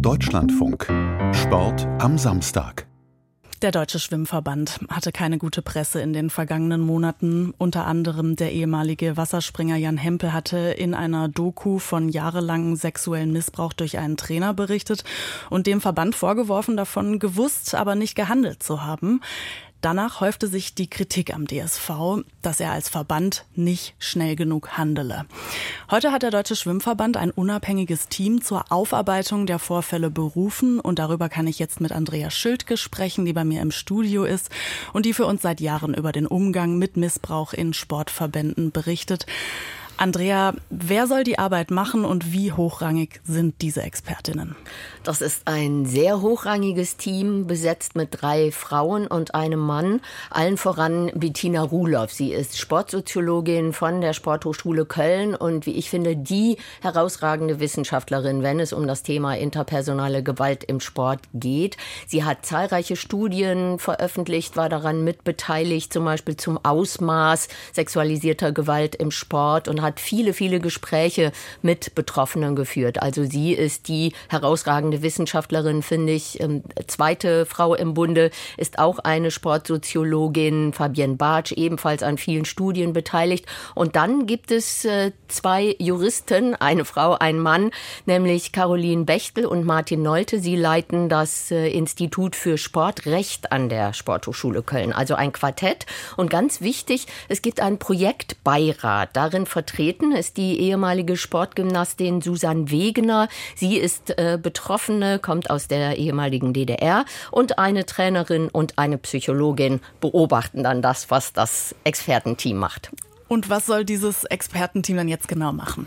Deutschlandfunk. Sport am Samstag. Der Deutsche Schwimmverband hatte keine gute Presse in den vergangenen Monaten. Unter anderem der ehemalige Wasserspringer Jan Hempel hatte in einer Doku von jahrelangem sexuellen Missbrauch durch einen Trainer berichtet und dem Verband vorgeworfen, davon gewusst, aber nicht gehandelt zu haben. Danach häufte sich die Kritik am DSV, dass er als Verband nicht schnell genug handele. Heute hat der Deutsche Schwimmverband ein unabhängiges Team zur Aufarbeitung der Vorfälle berufen und darüber kann ich jetzt mit Andrea Schildke sprechen, die bei mir im Studio ist und die für uns seit Jahren über den Umgang mit Missbrauch in Sportverbänden berichtet. Andrea, wer soll die Arbeit machen und wie hochrangig sind diese Expertinnen? Das ist ein sehr hochrangiges Team, besetzt mit drei Frauen und einem Mann. Allen voran Bettina Ruloff. Sie ist Sportsoziologin von der Sporthochschule Köln und wie ich finde, die herausragende Wissenschaftlerin, wenn es um das Thema interpersonale Gewalt im Sport geht. Sie hat zahlreiche Studien veröffentlicht, war daran mitbeteiligt, zum Beispiel zum Ausmaß sexualisierter Gewalt im Sport und hat hat viele, viele Gespräche mit Betroffenen geführt. Also sie ist die herausragende Wissenschaftlerin, finde ich. Ähm, zweite Frau im Bunde ist auch eine Sportsoziologin, Fabienne Bartsch, ebenfalls an vielen Studien beteiligt. Und dann gibt es äh, zwei Juristen, eine Frau, ein Mann, nämlich Caroline Bechtel und Martin Nolte. Sie leiten das äh, Institut für Sportrecht an der Sporthochschule Köln. Also ein Quartett. Und ganz wichtig, es gibt einen Projektbeirat. Darin vertreten vertreten ist die ehemalige Sportgymnastin Susanne Wegener. Sie ist äh, Betroffene, kommt aus der ehemaligen DDR und eine Trainerin und eine Psychologin beobachten dann das, was das Expertenteam macht. Und was soll dieses Expertenteam dann jetzt genau machen?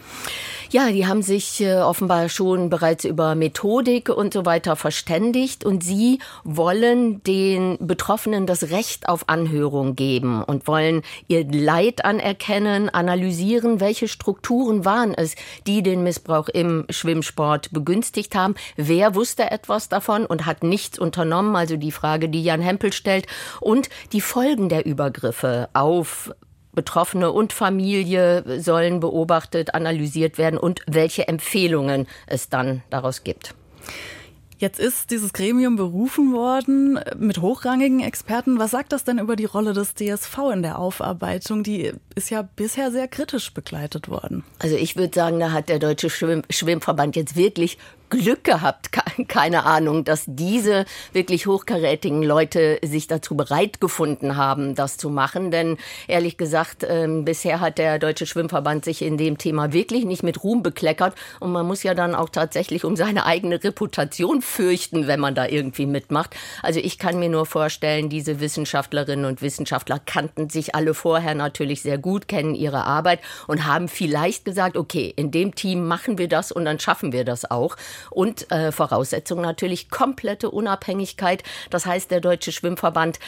Ja, die haben sich äh, offenbar schon bereits über Methodik und so weiter verständigt und sie wollen den Betroffenen das Recht auf Anhörung geben und wollen ihr Leid anerkennen, analysieren, welche Strukturen waren es, die den Missbrauch im Schwimmsport begünstigt haben. Wer wusste etwas davon und hat nichts unternommen? Also die Frage, die Jan Hempel stellt und die Folgen der Übergriffe auf Betroffene und Familie sollen beobachtet, analysiert werden und welche Empfehlungen es dann daraus gibt. Jetzt ist dieses Gremium berufen worden mit hochrangigen Experten. Was sagt das denn über die Rolle des DSV in der Aufarbeitung? Die ist ja bisher sehr kritisch begleitet worden. Also ich würde sagen, da hat der Deutsche Schwimm Schwimmverband jetzt wirklich Glück gehabt, keine Ahnung, dass diese wirklich hochkarätigen Leute sich dazu bereit gefunden haben, das zu machen. Denn ehrlich gesagt, äh, bisher hat der Deutsche Schwimmverband sich in dem Thema wirklich nicht mit Ruhm bekleckert. Und man muss ja dann auch tatsächlich um seine eigene Reputation fürchten, wenn man da irgendwie mitmacht. Also ich kann mir nur vorstellen, diese Wissenschaftlerinnen und Wissenschaftler kannten sich alle vorher natürlich sehr gut, kennen ihre Arbeit und haben vielleicht gesagt, okay, in dem Team machen wir das und dann schaffen wir das auch. Und äh, Voraussetzung natürlich komplette Unabhängigkeit. Das heißt, der Deutsche Schwimmverband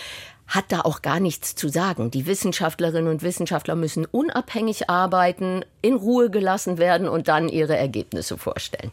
hat da auch gar nichts zu sagen. Die Wissenschaftlerinnen und Wissenschaftler müssen unabhängig arbeiten, in Ruhe gelassen werden und dann ihre Ergebnisse vorstellen.